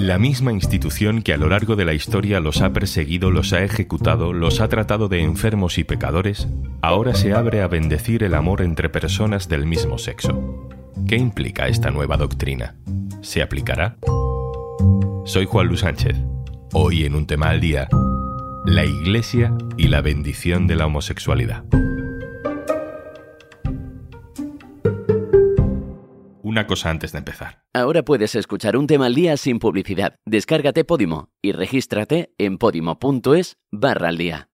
La misma institución que a lo largo de la historia los ha perseguido, los ha ejecutado, los ha tratado de enfermos y pecadores, ahora se abre a bendecir el amor entre personas del mismo sexo. ¿Qué implica esta nueva doctrina? ¿Se aplicará? Soy Juan Luis Sánchez. Hoy en un tema al día, la Iglesia y la bendición de la homosexualidad. Una cosa antes de empezar. Ahora puedes escuchar un tema al día sin publicidad. Descárgate Podimo y regístrate en podimo.es barra al día.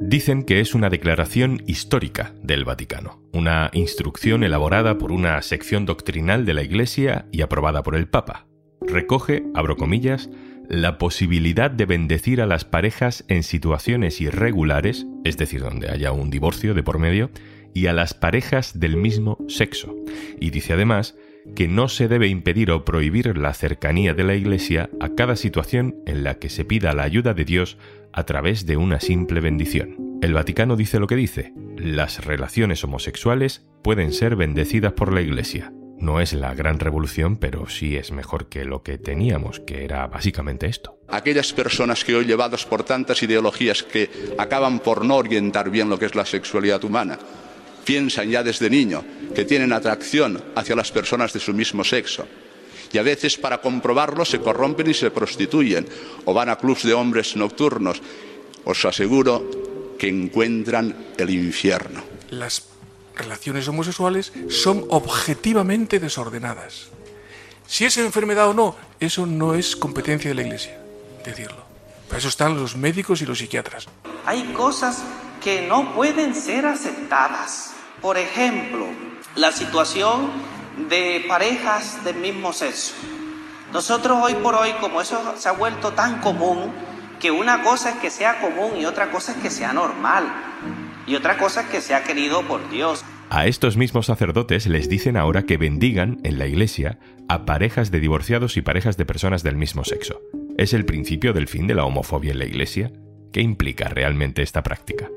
Dicen que es una declaración histórica del Vaticano, una instrucción elaborada por una sección doctrinal de la Iglesia y aprobada por el Papa. Recoge, abro comillas, la posibilidad de bendecir a las parejas en situaciones irregulares, es decir, donde haya un divorcio de por medio, y a las parejas del mismo sexo. Y dice además que no se debe impedir o prohibir la cercanía de la Iglesia a cada situación en la que se pida la ayuda de Dios a través de una simple bendición. El Vaticano dice lo que dice, las relaciones homosexuales pueden ser bendecidas por la Iglesia. No es la gran revolución, pero sí es mejor que lo que teníamos, que era básicamente esto. Aquellas personas que hoy llevadas por tantas ideologías que acaban por no orientar bien lo que es la sexualidad humana, piensan ya desde niño que tienen atracción hacia las personas de su mismo sexo. Y a veces para comprobarlo se corrompen y se prostituyen o van a clubs de hombres nocturnos. Os aseguro que encuentran el infierno. Las relaciones homosexuales son objetivamente desordenadas. Si es enfermedad o no, eso no es competencia de la Iglesia, decirlo. Para eso están los médicos y los psiquiatras. Hay cosas que no pueden ser aceptadas. Por ejemplo, la situación de parejas del mismo sexo. Nosotros hoy por hoy, como eso se ha vuelto tan común, que una cosa es que sea común y otra cosa es que sea normal. Y otra cosa es que sea querido por Dios. A estos mismos sacerdotes les dicen ahora que bendigan en la iglesia a parejas de divorciados y parejas de personas del mismo sexo. ¿Es el principio del fin de la homofobia en la iglesia? ¿Qué implica realmente esta práctica?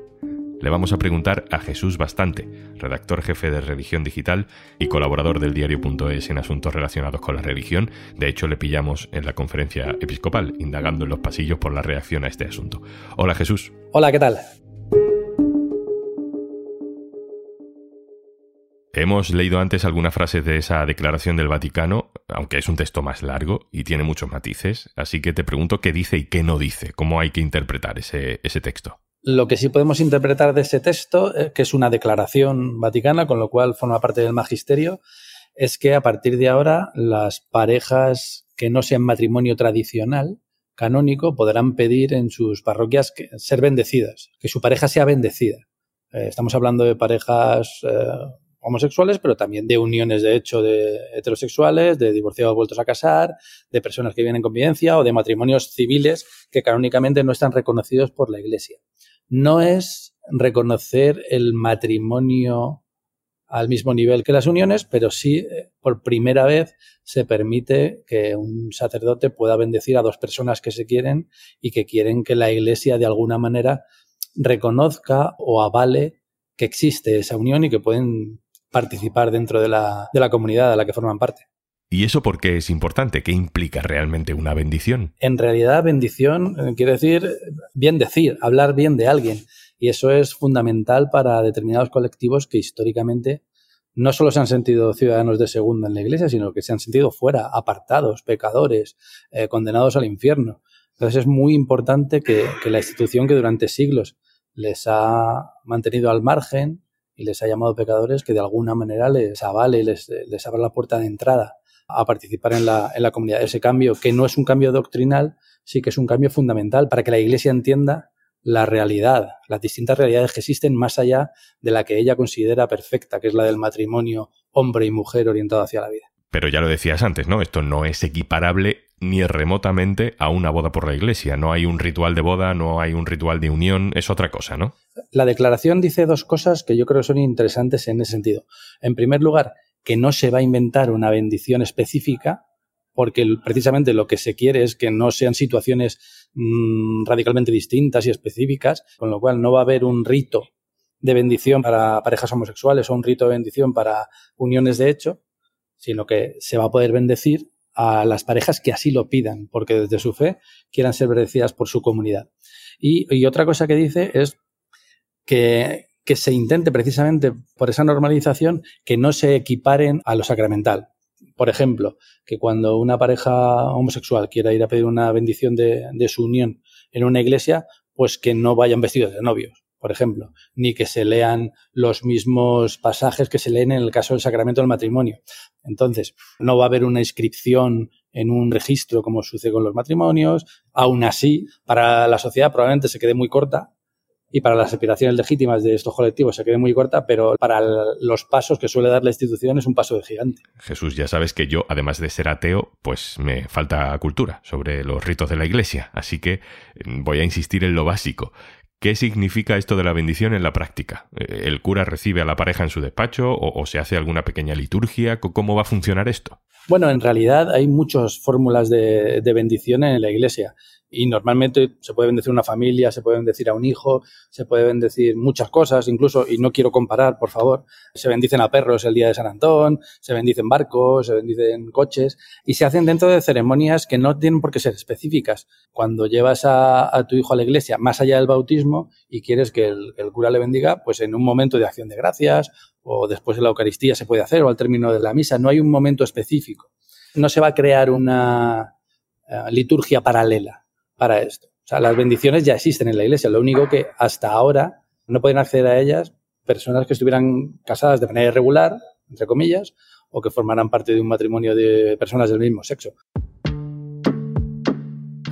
Le vamos a preguntar a Jesús Bastante, redactor jefe de Religión Digital y colaborador del diario.es en asuntos relacionados con la religión. De hecho, le pillamos en la conferencia episcopal, indagando en los pasillos por la reacción a este asunto. Hola Jesús. Hola, ¿qué tal? Hemos leído antes algunas frases de esa declaración del Vaticano, aunque es un texto más largo y tiene muchos matices, así que te pregunto qué dice y qué no dice, cómo hay que interpretar ese, ese texto. Lo que sí podemos interpretar de ese texto, eh, que es una declaración vaticana, con lo cual forma parte del magisterio, es que a partir de ahora las parejas que no sean matrimonio tradicional, canónico, podrán pedir en sus parroquias ser bendecidas, que su pareja sea bendecida. Eh, estamos hablando de parejas eh, homosexuales, pero también de uniones de hecho de heterosexuales, de divorciados vueltos a casar, de personas que viven en convivencia o de matrimonios civiles que canónicamente no están reconocidos por la Iglesia. No es reconocer el matrimonio al mismo nivel que las uniones, pero sí eh, por primera vez se permite que un sacerdote pueda bendecir a dos personas que se quieren y que quieren que la Iglesia de alguna manera reconozca o avale que existe esa unión y que pueden participar dentro de la, de la comunidad a la que forman parte. ¿Y eso por qué es importante? ¿Qué implica realmente una bendición? En realidad, bendición eh, quiere decir bien decir, hablar bien de alguien. Y eso es fundamental para determinados colectivos que históricamente no solo se han sentido ciudadanos de segunda en la iglesia, sino que se han sentido fuera, apartados, pecadores, eh, condenados al infierno. Entonces es muy importante que, la institución que durante siglos les ha mantenido al margen, y les ha llamado pecadores que de alguna manera les avale, les abra la puerta de entrada a participar en la, en la comunidad. Ese cambio, que no es un cambio doctrinal, sí que es un cambio fundamental para que la Iglesia entienda la realidad, las distintas realidades que existen más allá de la que ella considera perfecta, que es la del matrimonio hombre y mujer orientado hacia la vida. Pero ya lo decías antes, ¿no? Esto no es equiparable ni remotamente a una boda por la iglesia. No hay un ritual de boda, no hay un ritual de unión, es otra cosa, ¿no? La declaración dice dos cosas que yo creo son interesantes en ese sentido. En primer lugar, que no se va a inventar una bendición específica, porque precisamente lo que se quiere es que no sean situaciones mmm, radicalmente distintas y específicas, con lo cual no va a haber un rito de bendición para parejas homosexuales o un rito de bendición para uniones de hecho, sino que se va a poder bendecir a las parejas que así lo pidan, porque desde su fe quieran ser bendecidas por su comunidad. Y, otra cosa que dice es que, que se intente precisamente por esa normalización que no se equiparen a lo sacramental. Por ejemplo, que cuando una pareja homosexual quiera ir a pedir una bendición de, su unión en una iglesia, pues que no vayan vestidos de novios, por ejemplo, ni que se lean los mismos pasajes que se leen en el caso del sacramento del matrimonio. Entonces, no va a haber una inscripción en un registro como sucede con los matrimonios. Aún así, para la sociedad probablemente se quede muy corta y para las aspiraciones legítimas de estos colectivos se quede muy corta, pero para los pasos que suele dar la institución es un paso de gigante. Jesús, ya sabes que yo, además de ser ateo, pues me falta cultura sobre los ritos de la Iglesia, así que mm, voy a insistir en lo básico. ¿Qué significa esto de la bendición en la práctica? Eh, ¿El cura recibe a la pareja en su despacho o, se hace alguna pequeña liturgia? ¿Cómo va a funcionar esto? Bueno, en realidad hay muchas fórmulas de, de bendición en la iglesia. Y normalmente se puede bendecir una familia, se puede bendecir a un hijo, se puede bendecir muchas cosas, incluso, y no quiero comparar, por favor, se bendicen a perros el día de San Antón, se bendicen barcos, se bendicen coches, y se hacen dentro de ceremonias que no tienen por qué ser específicas. Cuando llevas a, tu hijo a la iglesia, más allá del bautismo, y quieres que el, cura le bendiga, pues en un momento de acción de gracias, o después de la Eucaristía se puede hacer, o al término de la misa, no hay un momento específico. No se va a crear una eh, liturgia paralela para esto. O sea, las bendiciones ya existen en la iglesia, lo único que hasta ahora no pueden acceder a ellas personas que estuvieran casadas de manera irregular, entre comillas, o que formaran parte de un matrimonio de personas del mismo sexo.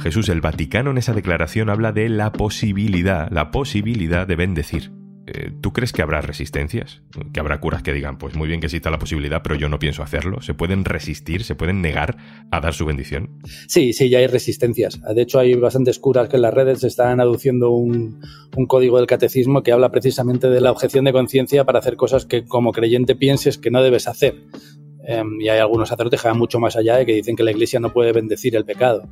Jesús, el Vaticano en esa declaración habla de la posibilidad, la posibilidad de bendecir. Eh, ¿Tú crees que habrá resistencias? ¿Que habrá curas que digan, pues muy bien que exista la posibilidad, pero yo no pienso hacerlo? ¿Se pueden resistir, se pueden negar a dar su bendición? Sí, sí, ya hay resistencias. De hecho, hay bastantes curas que en las redes están aduciendo un, código del catecismo que habla precisamente de la objeción de conciencia para hacer cosas que como creyente pienses que no debes hacer. Em, y hay algunos sacerdotes que van mucho más allá y que dicen que la Iglesia no puede bendecir el pecado.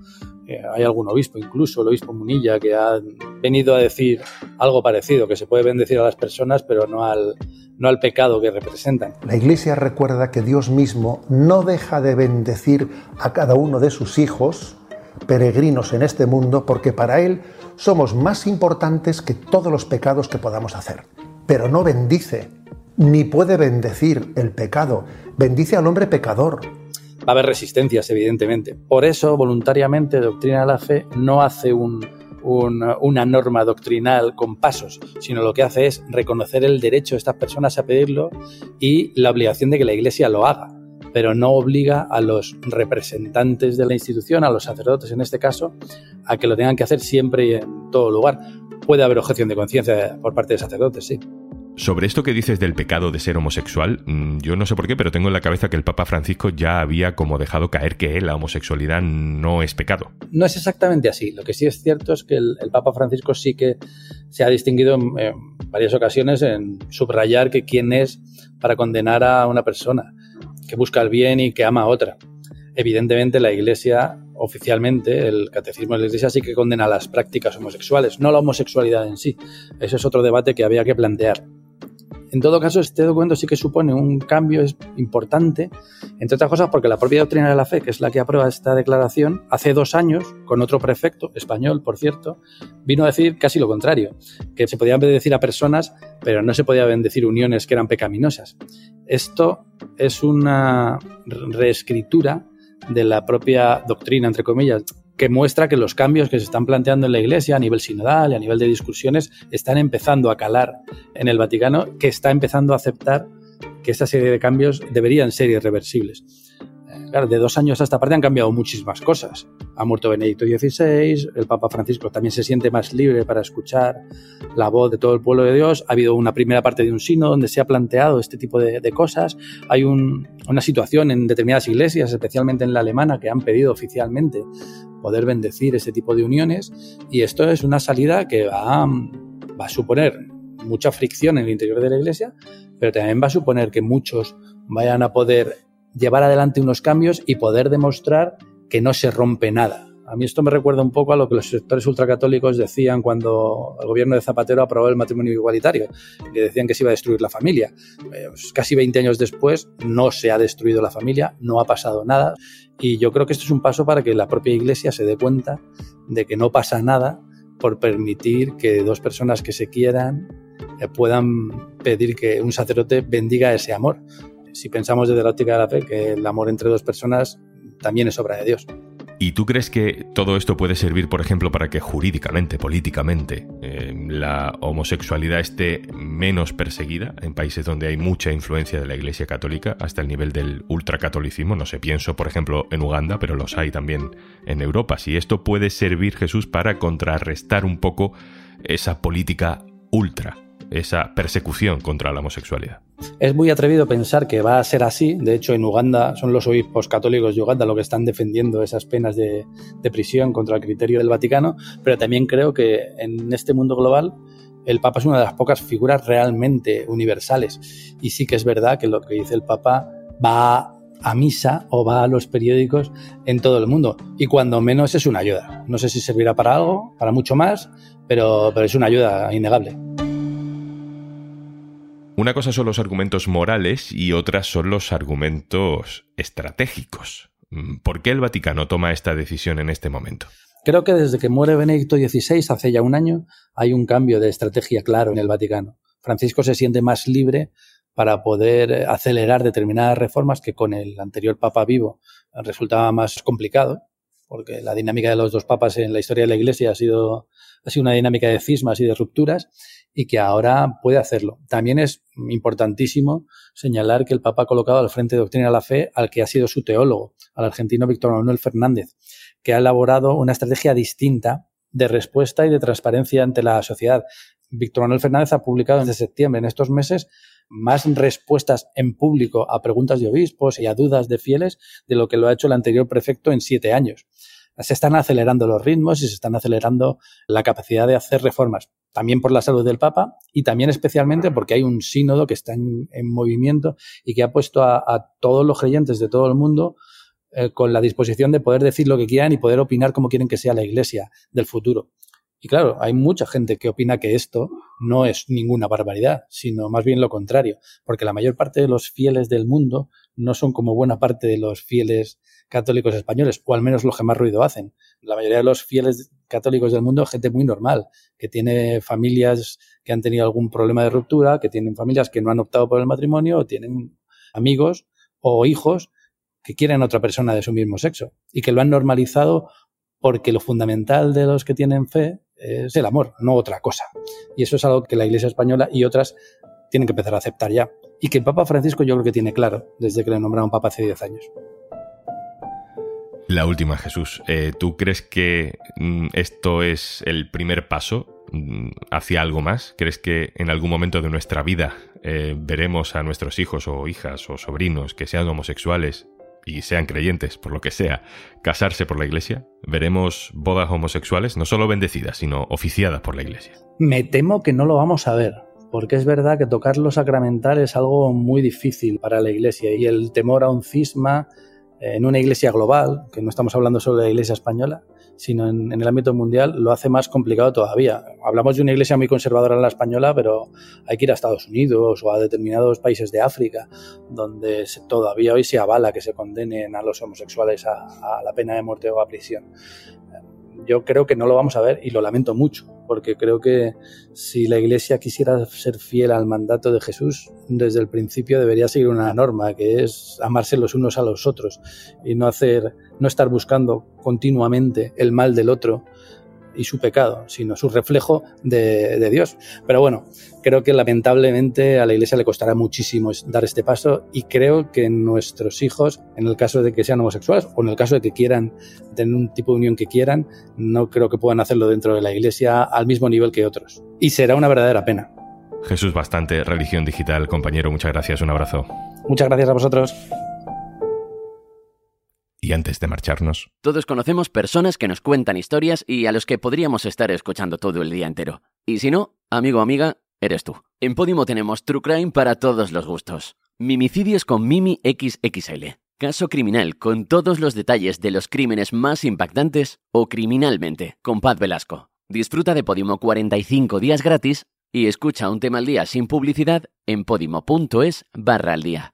Eh, hay algún obispo, incluso el obispo Munilla, que ha venido a decir algo parecido, que se puede bendecir a las personas, pero no al, no al pecado que representan. La Iglesia recuerda que Dios mismo no deja de bendecir a cada uno de sus hijos, peregrinos en este mundo, porque para Él somos más importantes que todos los pecados que podamos hacer. Pero no bendice ni puede bendecir el pecado, bendice al hombre pecador. Va a haber resistencias, evidentemente. Por eso, voluntariamente, Doctrina de la Fe no hace una norma doctrinal con pasos, sino lo que hace es reconocer el derecho de estas personas a pedirlo y la obligación de que la Iglesia lo haga, pero no obliga a los representantes de la institución, a los sacerdotes en este caso, a que lo tengan que hacer siempre y en todo lugar. Puede haber objeción de conciencia por parte de sacerdotes, sí. Sobre esto que dices del pecado de ser homosexual, mm, yo no sé por qué, pero tengo en la cabeza que el Papa Francisco ya había como dejado caer que la homosexualidad no es pecado. No es exactamente así. Lo que sí es cierto es que el, Papa Francisco sí que se ha distinguido en, varias ocasiones en subrayar que quién es para condenar a una persona que busca el bien y que ama a otra. Evidentemente la Iglesia oficialmente el catecismo de la Iglesia sí que condena las prácticas homosexuales, no la homosexualidad en sí. Ese es otro debate que había que plantear. En todo caso, este documento sí que supone un cambio importante, entre otras cosas porque la propia doctrina de la fe, que es la que aprueba esta declaración, hace dos años, con otro prefecto, español, por cierto, vino a decir casi lo contrario, que se podían bendecir a personas, pero no se podían bendecir uniones que eran pecaminosas. Esto es una reescritura de la propia doctrina, entre comillas, que muestra que los cambios que se están planteando en la Iglesia a nivel sinodal y a nivel de discusiones están empezando a calar en el Vaticano, que está empezando a aceptar que esta serie de cambios deberían ser irreversibles. Claro, de dos años a esta parte han cambiado muchísimas cosas. Ha muerto Benedicto XVI, el Papa Francisco también se siente más libre para escuchar la voz de todo el pueblo de Dios. Ha habido una primera parte de un sino donde se ha planteado este tipo de, cosas. Hay una situación en determinadas iglesias, especialmente en la alemana, que han pedido oficialmente poder bendecir ese tipo de uniones. Y esto es una salida que va, va a suponer mucha fricción en el interior de la iglesia, pero también va a suponer que muchos vayan a poder llevar adelante unos cambios y poder demostrar que no se rompe nada A mí esto me recuerda un poco a lo que los sectores ultracatólicos decían cuando el gobierno de Zapatero aprobó el matrimonio igualitario, que decían que se iba a destruir la familia. Eh, pues casi 20 años después no se ha destruido la familia, no ha pasado nada y yo creo que esto es un paso para que la propia Iglesia se dé cuenta de que no pasa nada por permitir que dos personas que se quieran eh, puedan pedir que un sacerdote bendiga ese amor. Si pensamos desde la óptica de la fe que el amor entre dos personas también es obra de Dios. ¿Y tú crees que todo esto puede servir, por ejemplo, para que jurídicamente, políticamente, eh, la homosexualidad esté menos perseguida en países donde hay mucha influencia de la Iglesia Católica, hasta el nivel del ultracatolicismo? No sé, pienso, por ejemplo, en Uganda, pero los hay también en Europa. Si esto puede servir, Jesús, para contrarrestar un poco esa política ultra esa persecución contra la homosexualidad. Es muy atrevido pensar que va a ser así. De hecho, en Uganda son los obispos católicos de Uganda los que están defendiendo esas penas de, prisión contra el criterio del Vaticano, pero también creo que en este mundo global el Papa es una de las pocas figuras realmente universales. Y sí que es verdad que lo que dice el Papa va a misa o va a los periódicos en todo el mundo. Y cuando menos es una ayuda. No sé si servirá para algo, para mucho más, pero es una ayuda innegable. Una cosa son los argumentos morales y otras son los argumentos estratégicos. Mm, ¿Por qué el Vaticano toma esta decisión en este momento? Creo que desde que muere Benedicto XVI, hace ya un año, hay un cambio de estrategia claro en el Vaticano. Francisco se siente más libre para poder acelerar determinadas reformas que con el anterior Papa vivo resultaba más complicado, porque la dinámica de los dos papas en la historia de la Iglesia ha sido, ha sido una dinámica de cismas y de rupturas, y que ahora puede hacerlo. También es importantísimo señalar que el Papa ha colocado al frente de Doctrina de la Fe al que ha sido su teólogo, al argentino Víctor Manuel Fernández, que ha elaborado una estrategia distinta de respuesta y de transparencia ante la sociedad. Víctor Manuel Fernández ha publicado desde septiembre, en estos meses, más respuestas en público a preguntas de obispos y a dudas de fieles de lo que lo ha hecho el anterior prefecto en siete años se están acelerando los ritmos y se están acelerando la capacidad de hacer reformas, también por la salud del Papa y también especialmente porque hay un sínodo que está en, movimiento y que ha puesto a, todos los creyentes de todo el mundo eh, con la disposición de poder decir lo que quieran y poder opinar como quieren que sea la Iglesia del futuro. Y claro, hay mucha gente que opina que esto no es ninguna barbaridad, sino más bien lo contrario, porque la mayor parte de los fieles del mundo no son como buena parte de los fieles católicos españoles, o al menos los que más ruido hacen. La mayoría de los fieles católicos del mundo es gente muy normal, que tiene familias que han tenido algún problema de ruptura, que tienen familias que no han optado por el matrimonio, o tienen amigos o hijos que quieren otra persona de su mismo sexo y que lo han normalizado porque lo fundamental de los que tienen fe es el amor, no otra cosa. Y eso es algo que la Iglesia española y otras tienen que empezar a aceptar ya. Y que el Papa Francisco yo creo que tiene claro desde que le nombraron Papa hace 10 años. La última, Jesús. Eh, ¿Tú crees que mm, esto es el primer paso mm, hacia algo más? ¿Crees que en algún momento de nuestra vida eh, veremos a nuestros hijos o hijas o sobrinos que sean homosexuales y sean creyentes, por lo que sea, casarse por la iglesia? ¿Veremos bodas homosexuales no solo bendecidas, sino oficiadas por la iglesia? Me temo que no lo vamos a ver porque es verdad que tocar lo sacramental es algo muy difícil para la Iglesia y el temor a un cisma en una iglesia global, que no estamos hablando solo de la iglesia española, sino en, el ámbito mundial, lo hace más complicado todavía. Hablamos de una iglesia muy conservadora en la española, pero hay que ir a Estados Unidos o a determinados países de África, donde todavía hoy se avala que se condenen a los homosexuales a la pena de muerte o a prisión yo creo que no lo vamos a ver y lo lamento mucho, porque creo que si la Iglesia quisiera ser fiel al mandato de Jesús, desde el principio debería seguir una norma, que es amarse los unos a los otros y no hacer, no estar buscando continuamente el mal del otro y su pecado, sino su reflejo de, Dios. Pero bueno, creo que lamentablemente a la Iglesia le costará muchísimo dar este paso y creo que nuestros hijos, en el caso de que sean homosexuales o en el caso de que quieran tener un tipo de unión que quieran, no creo que puedan hacerlo dentro de la Iglesia al mismo nivel que otros. Y será una verdadera pena. Jesús, bastante religión digital, compañero. Muchas gracias. Un abrazo. Muchas gracias a vosotros. Y antes de marcharnos... Todos conocemos personas que nos cuentan historias y a los que podríamos estar escuchando todo el día entero. Y si no, amigo o amiga, eres tú. En Podimo tenemos True Crime para todos los gustos. Mimicidios con Mimi XXL. Caso Criminal con todos los detalles de los crímenes más impactantes o Criminalmente con Paz Velasco. Disfruta de Podimo 45 días gratis y escucha un tema al día sin publicidad en podimo.es barra al día.